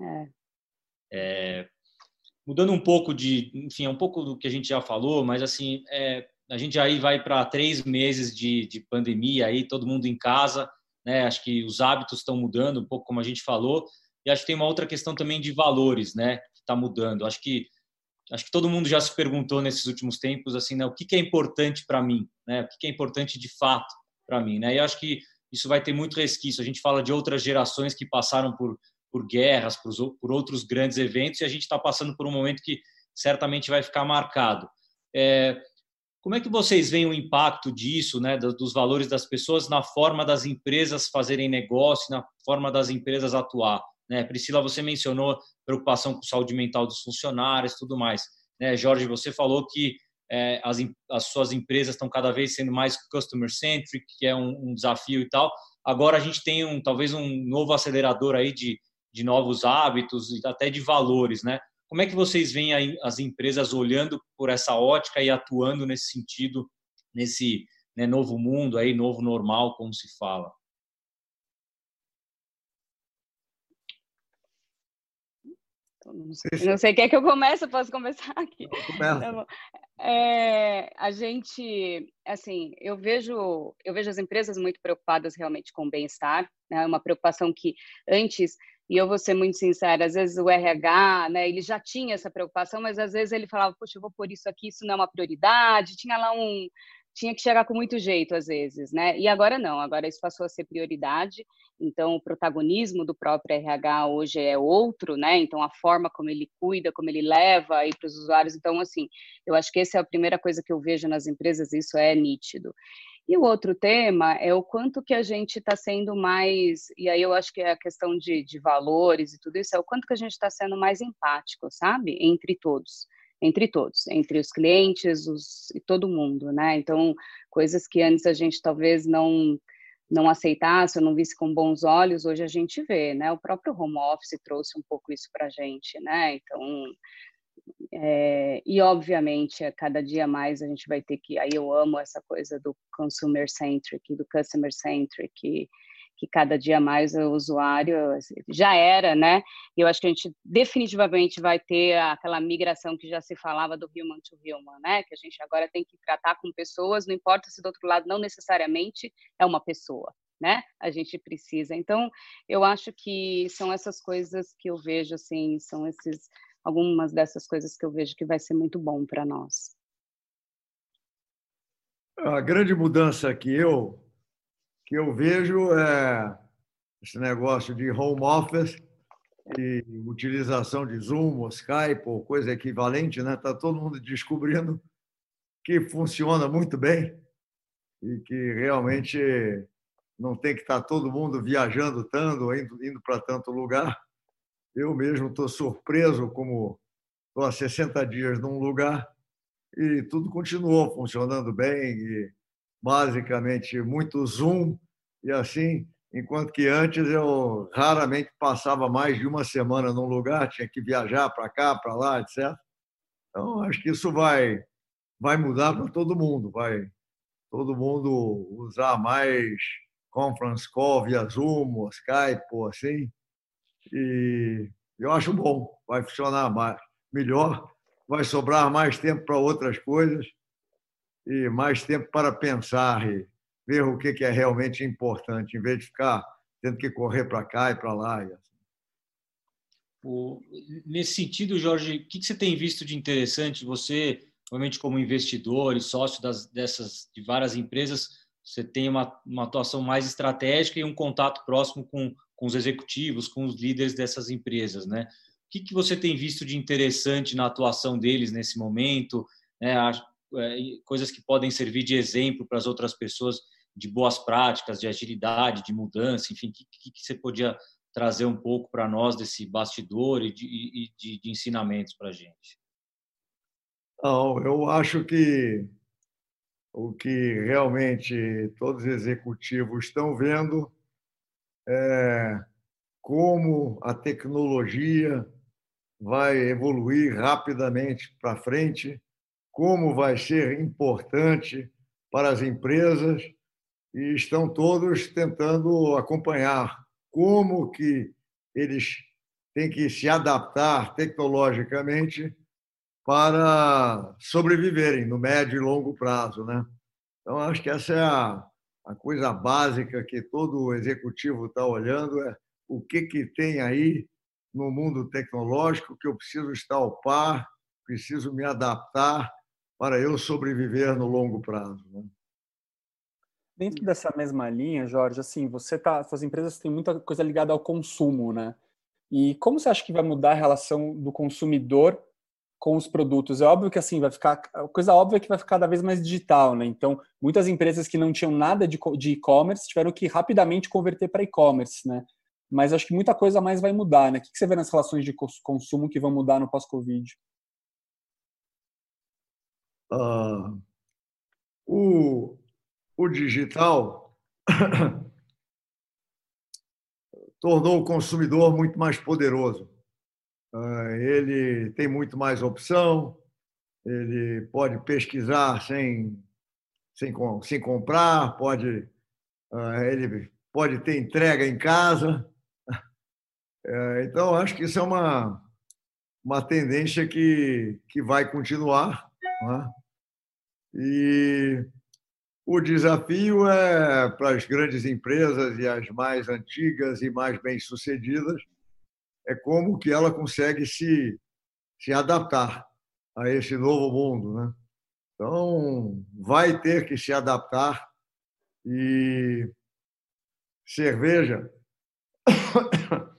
É. É, mudando um pouco de, enfim, é um pouco do que a gente já falou, mas assim, é, a gente aí vai para três meses de, de pandemia aí, todo mundo em casa, né? Acho que os hábitos estão mudando um pouco, como a gente falou, e acho que tem uma outra questão também de valores, né? Que está mudando. Acho que acho que todo mundo já se perguntou nesses últimos tempos assim, né, o que, que é importante para mim, né? O que, que é importante de fato para mim, né? E acho que isso vai ter muito resquício. A gente fala de outras gerações que passaram por por guerras, por, por outros grandes eventos, e a gente está passando por um momento que certamente vai ficar marcado. É, como é que vocês veem o impacto disso, né, dos valores das pessoas na forma das empresas fazerem negócio, na forma das empresas atuar? Né? Priscila, você mencionou preocupação com saúde mental dos funcionários, tudo mais. Né? Jorge, você falou que é, as, as, suas empresas estão cada vez sendo mais customer centric, que é um, um, desafio e tal. Agora a gente tem um talvez um novo acelerador aí de, de novos hábitos e até de valores, né? Como é que vocês veem as empresas olhando por essa ótica e atuando nesse sentido, nesse né, novo mundo aí, novo normal, como se fala? Não sei, não sei quer que eu comece, eu posso começar aqui. Tá é, a gente, assim, eu vejo, eu vejo as empresas muito preocupadas realmente com o bem-estar, né? Uma preocupação que antes e eu vou ser muito sincera, às vezes o RH, né, ele já tinha essa preocupação, mas às vezes ele falava, poxa, eu vou por isso aqui, isso não é uma prioridade, tinha lá um, tinha que chegar com muito jeito às vezes, né? E agora não, agora isso passou a ser prioridade. Então o protagonismo do próprio RH hoje é outro, né? Então a forma como ele cuida, como ele leva aí para os usuários. Então assim, eu acho que essa é a primeira coisa que eu vejo nas empresas, isso é nítido. E o outro tema é o quanto que a gente está sendo mais, e aí eu acho que é a questão de, de valores e tudo isso, é o quanto que a gente está sendo mais empático, sabe? Entre todos entre todos, entre os clientes os, e todo mundo, né? Então, coisas que antes a gente talvez não não aceitasse ou não visse com bons olhos, hoje a gente vê, né? O próprio home office trouxe um pouco isso para a gente, né? Então, é, e obviamente, a cada dia mais a gente vai ter que. Aí eu amo essa coisa do consumer centric, do customer centric, que cada dia mais o usuário assim, já era, né? E eu acho que a gente definitivamente vai ter aquela migração que já se falava do human to human, né? Que a gente agora tem que tratar com pessoas, não importa se do outro lado não necessariamente é uma pessoa, né? A gente precisa. Então, eu acho que são essas coisas que eu vejo assim, são esses algumas dessas coisas que eu vejo que vai ser muito bom para nós. A grande mudança que eu que eu vejo é esse negócio de home office e utilização de Zoom, ou Skype ou coisa equivalente, né? Tá todo mundo descobrindo que funciona muito bem e que realmente não tem que estar tá todo mundo viajando tanto, indo, indo para tanto lugar. Eu mesmo estou surpreso como estou há 60 dias num lugar e tudo continuou funcionando bem e basicamente muito Zoom e assim, enquanto que antes eu raramente passava mais de uma semana num lugar, tinha que viajar para cá, para lá, etc. Então, acho que isso vai, vai mudar para todo mundo, vai todo mundo usar mais conference call via Zoom, Skype, assim. E eu acho bom, vai funcionar mais, melhor, vai sobrar mais tempo para outras coisas e mais tempo para pensar e ver o que é realmente importante, em vez de ficar tendo que correr para cá e para lá. Assim. Nesse sentido, Jorge, o que você tem visto de interessante? Você, realmente como investidor e sócio das, dessas de várias empresas, você tem uma, uma atuação mais estratégica e um contato próximo com, com os executivos, com os líderes dessas empresas, né? O que, que você tem visto de interessante na atuação deles nesse momento? É, coisas que podem servir de exemplo para as outras pessoas de boas práticas, de agilidade, de mudança, enfim, o que, que, você podia trazer um pouco para nós desse bastidor e de, de, de ensinamentos para a gente? Não, eu acho que o que realmente todos os executivos estão vendo é como a tecnologia vai evoluir rapidamente para frente, como vai ser importante para as empresas e estão todos tentando acompanhar como que eles têm que se adaptar tecnologicamente para sobreviverem no médio e longo prazo, né? Então acho que essa é a, a coisa básica que todo executivo está olhando é o que que tem aí no mundo tecnológico que eu preciso estar ao par, preciso me adaptar para eu sobreviver no longo prazo. Né? Dentro dessa mesma linha, Jorge, assim, você tá, suas empresas têm muita coisa ligada ao consumo, né? E como você acha que vai mudar a relação do consumidor com os produtos? É óbvio que assim vai ficar, a coisa óbvia é que vai ficar cada vez mais digital, né? Então, muitas empresas que não tinham nada de e-commerce tiveram que rapidamente converter para e-commerce, né? Mas acho que muita coisa mais vai mudar, né? O que você vê nas relações de consumo que vão mudar no pós-Covid? Uh, o, o digital tornou o consumidor muito mais poderoso. Ah, ele tem muito mais opção, ele pode pesquisar sem, sem, sem comprar, pode, ah, ele pode ter entrega em casa. É, então, acho que isso é uma, uma tendência que, que vai continuar. É? E o desafio é para as grandes empresas e as mais antigas e mais bem-sucedidas é como que ela consegue se, se adaptar a esse novo mundo, né? Então, vai ter que se adaptar e cerveja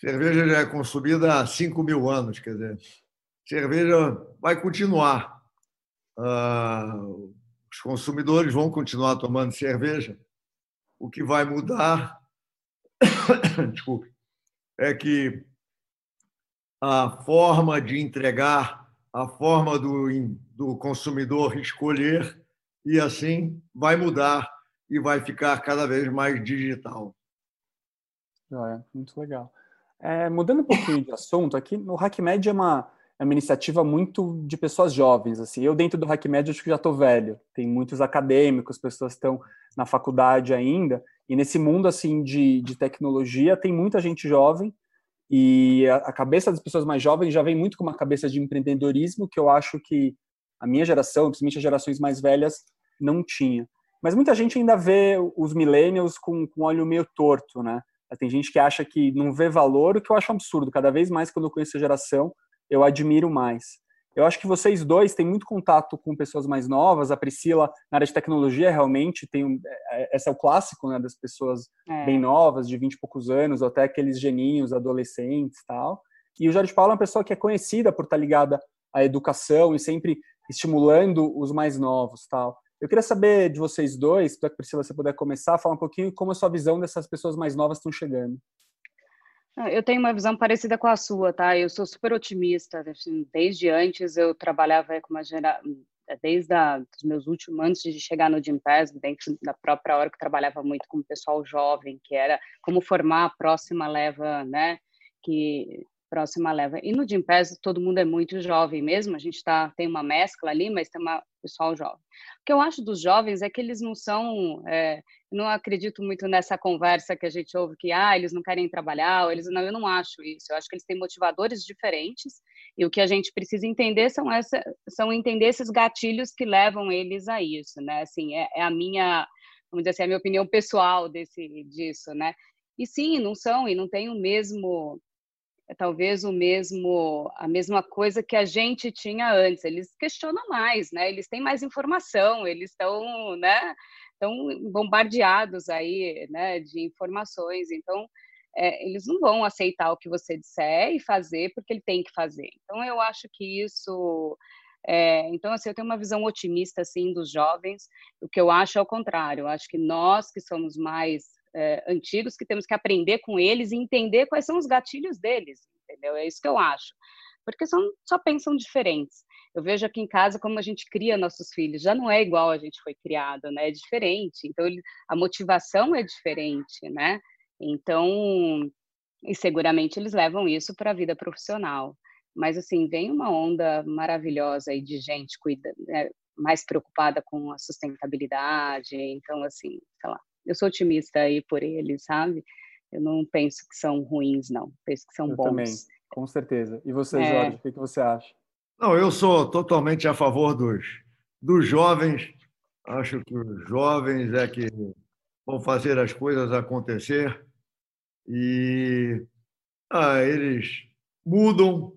cerveja já é consumida há 5 mil anos, quer dizer, cerveja vai continuar. Uh, os consumidores vão continuar tomando cerveja. O que vai mudar, desculpe, é que a forma de entregar, a forma do, do consumidor escolher, e assim vai mudar e vai ficar cada vez mais digital. Muito legal. É, mudando um pouquinho de assunto, aqui no HackMed é uma, é uma iniciativa muito de pessoas jovens. Assim, eu dentro do HackMed acho que já estou velho. Tem muitos acadêmicos, pessoas estão na faculdade ainda. E nesse mundo assim de, de tecnologia tem muita gente jovem e a, a, cabeça das pessoas mais jovens já vem muito com uma cabeça de empreendedorismo que eu acho que a minha geração, principalmente as gerações mais velhas, não tinha. Mas muita gente ainda vê os millennials com, com olho meio torto, né? Tem gente que acha que não vê valor, o que eu acho absurdo. Cada vez mais, quando eu conheço a geração, eu admiro mais. Eu acho que vocês dois têm muito contato com pessoas mais novas. A Priscila, na área de tecnologia, realmente tem. É, esse é o clássico né, das pessoas é. bem novas, de 20 e poucos anos, ou até aqueles geninhos, adolescentes tal. E o Jorge Paulo é uma pessoa que é conhecida por estar ligada à educação e sempre estimulando os mais novos tal. Eu queria saber de vocês dois, se a Priscila você puder começar, falar um pouquinho como a sua visão dessas pessoas mais novas estão chegando. Eu tenho uma visão parecida com a sua, tá? Eu sou super otimista. Assim, desde antes eu trabalhava com uma gera... desde a, os meus últimos antes de chegar no Gimpass, dentro da própria hora que eu trabalhava muito com o pessoal jovem, que era como formar a próxima leva, né? Que próxima leva. E no Gimpass todo mundo é muito jovem mesmo, a gente tá, tem uma mescla ali, mas tem uma pessoal jovem. O que eu acho dos jovens é que eles não são, é, não acredito muito nessa conversa que a gente ouve que ah, eles não querem trabalhar, ou eles não, eu não acho isso. Eu acho que eles têm motivadores diferentes e o que a gente precisa entender são essa, são entender esses gatilhos que levam eles a isso, né? Assim, é, é a minha, vamos dizer assim, a minha opinião pessoal desse disso, né? E sim, não são e não tem o mesmo é talvez o mesmo a mesma coisa que a gente tinha antes. Eles questionam mais, né? Eles têm mais informação, eles estão, né? Estão bombardeados aí, né? De informações. Então, é, eles não vão aceitar o que você disser e fazer porque ele tem que fazer. Então, eu acho que isso é, então, assim, eu tenho uma visão otimista, assim, dos jovens. O que eu acho é o contrário. Eu acho que nós, que somos mais é, antigos que temos que aprender com eles e entender quais são os gatilhos deles, entendeu? É isso que eu acho. Porque são, só pensam diferentes. Eu vejo aqui em casa como a gente cria nossos filhos. Já não é igual a gente foi criado, né? É diferente. Então, ele, a motivação é diferente, né? Então, e seguramente eles levam isso para a vida profissional. Mas, assim, vem uma onda maravilhosa aí de gente cuida, é, mais preocupada com a sustentabilidade. Então, assim, sei lá, eu sou otimista aí por eles, sabe? Eu não penso que são ruins, não. Penso que são eu bons. Também, com certeza. E você, é... Jorge, o que, que você acha? Não, eu sou totalmente a favor dos, dos jovens. Acho que os jovens é que vão fazer as coisas acontecer e ah, eles mudam.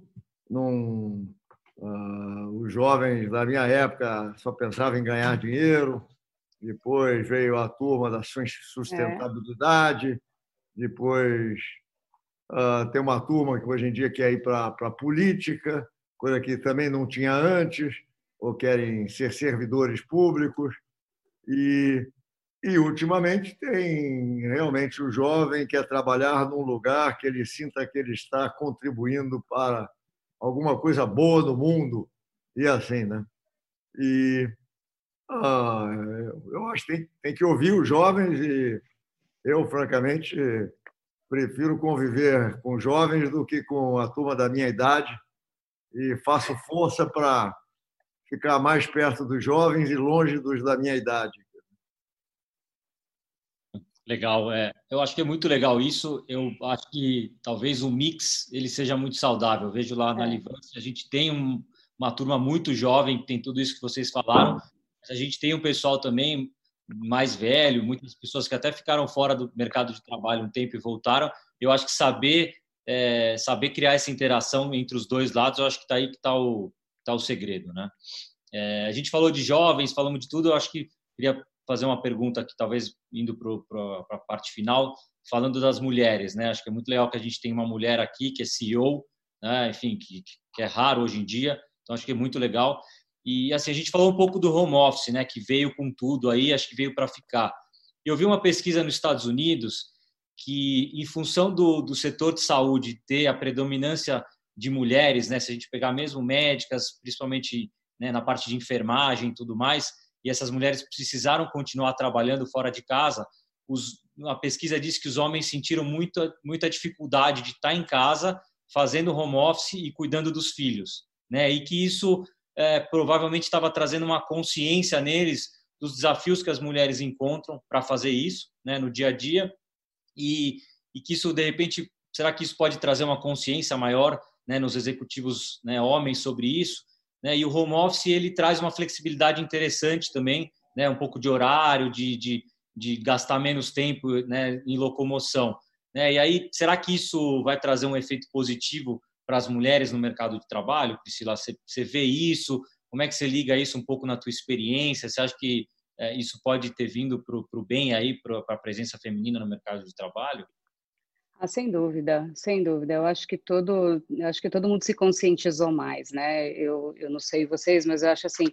Num, ah, os jovens da minha época só pensavam em ganhar dinheiro, depois veio a turma da sustentabilidade, é. depois uh, tem uma turma que hoje em dia quer ir para a política, coisa que também não tinha antes, ou querem ser servidores públicos. E, e ultimamente tem realmente o jovem que quer trabalhar num lugar que ele sinta que ele está contribuindo para alguma coisa boa no mundo, e assim, né? E ah, eu acho que tem, tem que ouvir os jovens e eu, francamente, prefiro conviver com jovens do que com a turma da minha idade e faço força para ficar mais perto dos jovens e longe dos da minha idade. Legal, é. Eu acho que é muito legal isso. Eu acho que talvez o mix ele seja muito saudável. Eu vejo lá na é. Livância, a gente tem um, uma turma muito jovem, tem tudo isso que vocês falaram, a gente tem um pessoal também mais velho, muitas pessoas que até ficaram fora do mercado de trabalho um tempo e voltaram. Eu acho que saber é, saber criar essa interação entre os dois lados, eu acho que está aí que está o, tá o segredo, né? É, a gente falou de jovens, falamos de tudo. Eu acho que queria fazer uma pergunta aqui, talvez indo para a parte final, falando das mulheres, né? Acho que é muito legal que a gente tem uma mulher aqui que é CEO, né? Enfim, que, que é raro hoje em dia. Então acho que é muito legal. E assim, a gente falou um pouco do home office, né, que veio com tudo aí, acho que veio para ficar. Eu vi uma pesquisa nos Estados Unidos que, em função do, do setor de saúde ter a predominância de mulheres, né, se a gente pegar mesmo médicas, principalmente né, na parte de enfermagem e tudo mais, e essas mulheres precisaram continuar trabalhando fora de casa, os, a pesquisa disse que os homens sentiram muita, muita dificuldade de estar em casa fazendo home office e cuidando dos filhos, né? E que isso é, provavelmente estava trazendo uma consciência neles dos desafios que as mulheres encontram para fazer isso né, no dia a dia e, e que isso, de repente, será que isso pode trazer uma consciência maior né, nos executivos né, homens sobre isso? Né? E o home office ele traz uma flexibilidade interessante também, né, um pouco de horário, de, de, de gastar menos tempo né, em locomoção. E aí, será que isso vai trazer um efeito positivo para as mulheres no mercado de trabalho? Priscila, você, você vê isso? Como é que você liga isso um pouco na tua experiência? Você acha que é, isso pode ter vindo para o bem aí, para a presença feminina no mercado de trabalho? Ah, sem dúvida, sem dúvida. Eu acho que todo, acho que todo mundo se conscientizou mais, né? Eu, eu não sei vocês, mas eu acho assim,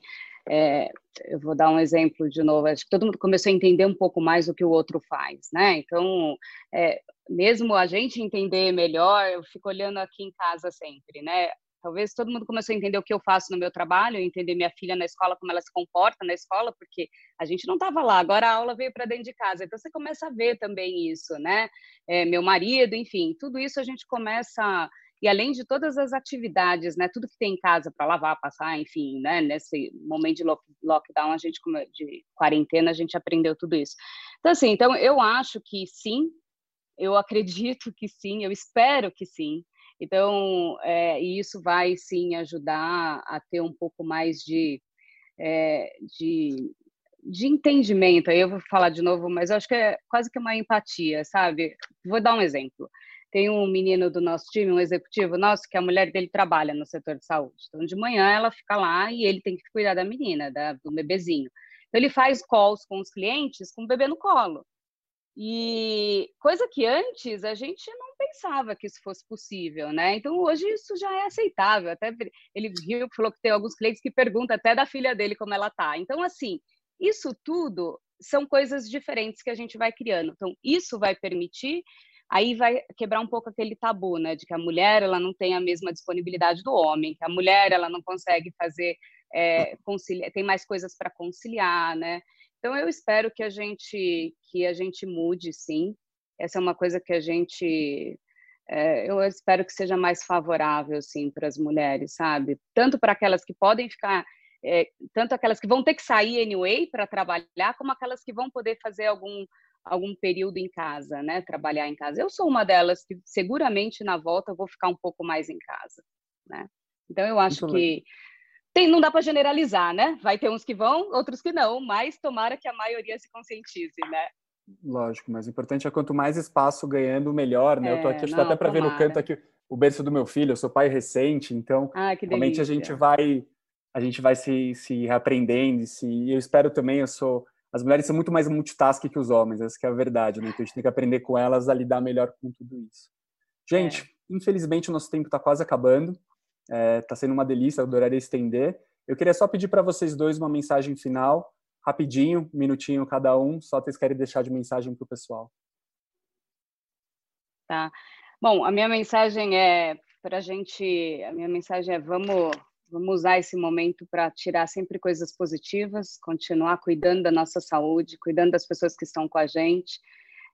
é, eu vou dar um exemplo de novo. Acho que todo mundo começou a entender um pouco mais o que o outro faz, né? Então, é, mesmo a gente entender melhor, eu fico olhando aqui em casa sempre, né? Talvez todo mundo começou a entender o que eu faço no meu trabalho, entender minha filha na escola, como ela se comporta na escola, porque a gente não estava lá, agora a aula veio para dentro de casa. Então você começa a ver também isso, né? É, meu marido, enfim, tudo isso a gente começa e além de todas as atividades, né, tudo que tem em casa para lavar, passar, enfim, né, nesse momento de lockdown, a gente de quarentena, a gente aprendeu tudo isso. Então assim, então eu acho que sim, eu acredito que sim, eu espero que sim. Então, é, isso vai sim ajudar a ter um pouco mais de, é, de, de entendimento. Aí eu vou falar de novo, mas eu acho que é quase que uma empatia, sabe? Vou dar um exemplo. Tem um menino do nosso time, um executivo nosso, que a mulher dele trabalha no setor de saúde. Então, de manhã ela fica lá e ele tem que cuidar da menina, da, do bebezinho. Então, ele faz calls com os clientes com o bebê no colo. E coisa que antes a gente não pensava que isso fosse possível, né? Então hoje isso já é aceitável. Até ele viu, falou que tem alguns clientes que perguntam até da filha dele como ela tá. Então assim, isso tudo são coisas diferentes que a gente vai criando. Então isso vai permitir aí vai quebrar um pouco aquele tabu, né, de que a mulher ela não tem a mesma disponibilidade do homem, que a mulher ela não consegue fazer é, tem mais coisas para conciliar, né? Então eu espero que a gente que a gente mude, sim. Essa é uma coisa que a gente é, eu espero que seja mais favorável, sim, para as mulheres, sabe? Tanto para aquelas que podem ficar é, tanto aquelas que vão ter que sair anyway para trabalhar, como aquelas que vão poder fazer algum algum período em casa, né? Trabalhar em casa. Eu sou uma delas que seguramente na volta eu vou ficar um pouco mais em casa, né? Então eu acho Muito que tem, não dá para generalizar, né? Vai ter uns que vão, outros que não, mas tomara que a maioria se conscientize, né? Lógico, mas o importante é quanto mais espaço ganhando, melhor, né? É, eu tô aqui, acho até para ver no canto aqui o berço do meu filho, eu sou pai recente, então ah, realmente a gente vai a gente vai se, se reaprendendo, se, e eu espero também, eu sou as mulheres são muito mais multitask que os homens, essa é a verdade, né? Então a gente tem que aprender com elas a lidar melhor com tudo isso. Gente, é. infelizmente o nosso tempo está quase acabando. Está é, tá sendo uma delícia, adoraria estender. Eu queria só pedir para vocês dois uma mensagem final, rapidinho, um minutinho cada um, só vocês querem deixar de mensagem para o pessoal. Tá. Bom, a minha mensagem é para a gente, a minha mensagem é vamos Vamos usar esse momento para tirar sempre coisas positivas, continuar cuidando da nossa saúde, cuidando das pessoas que estão com a gente.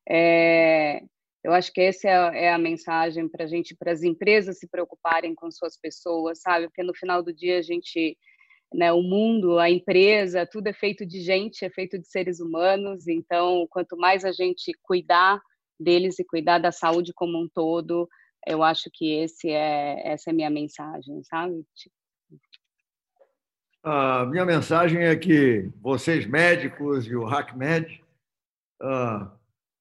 É, eu acho que essa é, é a mensagem para a gente, para as empresas se preocuparem com suas pessoas, sabe? Porque no final do dia a gente, né, o mundo, a empresa, tudo é feito de gente, é feito de seres humanos. Então, quanto mais a gente cuidar deles e cuidar da saúde como um todo, eu acho que esse é essa é a minha mensagem, sabe? A minha mensagem é que vocês, médicos e o HackMed, uh,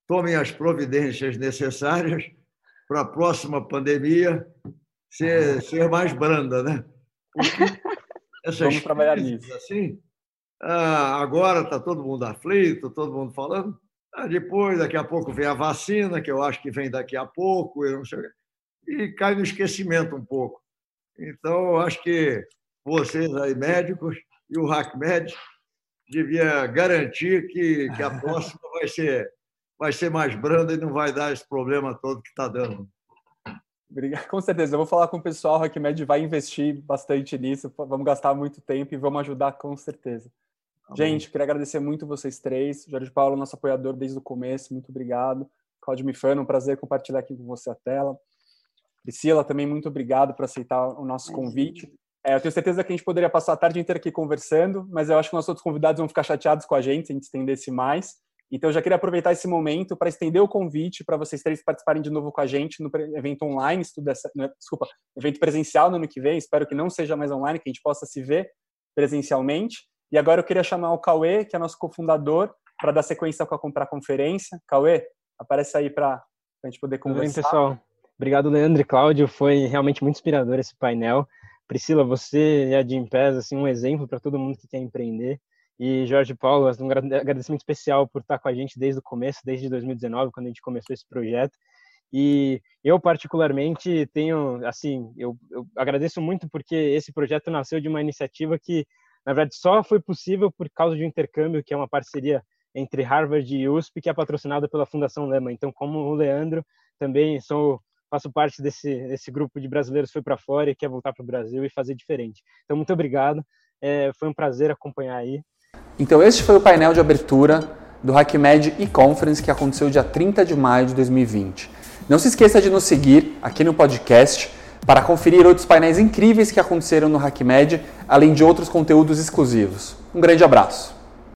tomem as providências necessárias para a próxima pandemia ser, ser mais branda, né? Vamos trabalhar nisso. Assim, uh, agora está todo mundo aflito, todo mundo falando. Uh, depois, daqui a pouco, vem a vacina, que eu acho que vem daqui a pouco, e cai no esquecimento um pouco. Então, eu acho que vocês aí, médicos, e o HackMed devia garantir que, que a próxima vai ser, vai ser mais branda e não vai dar esse problema todo que está dando. Obrigado. Com certeza, eu vou falar com o pessoal, o HackMed vai investir bastante nisso, vamos gastar muito tempo e vamos ajudar com certeza. Tá Gente, queria agradecer muito vocês três. Jorge Paulo, nosso apoiador desde o começo, muito obrigado. Claudio Mifano, um prazer compartilhar aqui com você a tela. Priscila, também muito obrigado por aceitar o nosso convite. É, eu tenho certeza que a gente poderia passar a tarde inteira aqui conversando, mas eu acho que nossos outros convidados vão ficar chateados com a gente se a gente estendesse mais. Então, eu já queria aproveitar esse momento para estender o convite para vocês três participarem de novo com a gente no evento online, estudo dessa, né, desculpa, evento presencial no ano que vem. Espero que não seja mais online, que a gente possa se ver presencialmente. E agora eu queria chamar o Cauê, que é nosso cofundador, para dar sequência com a comprar conferência. Cauê, aparece aí para a gente poder conversar. Tudo bem, pessoal. Obrigado, Leandro e Cláudio. Foi realmente muito inspirador esse painel. Priscila, você e a Jim Pés, assim, um exemplo para todo mundo que quer empreender. E Jorge Paulo, um agradecimento especial por estar com a gente desde o começo, desde 2019, quando a gente começou esse projeto. E eu, particularmente, tenho, assim, eu, eu agradeço muito porque esse projeto nasceu de uma iniciativa que, na verdade, só foi possível por causa de um intercâmbio, que é uma parceria entre Harvard e USP, que é patrocinada pela Fundação Lema. Então, como o Leandro, também sou faço parte desse, desse grupo de brasileiros que foi para fora e quer voltar para o Brasil e fazer diferente. Então, muito obrigado. É, foi um prazer acompanhar aí. Então, este foi o painel de abertura do HackMed e-Conference que aconteceu dia 30 de maio de 2020. Não se esqueça de nos seguir aqui no podcast para conferir outros painéis incríveis que aconteceram no HackMed, além de outros conteúdos exclusivos. Um grande abraço!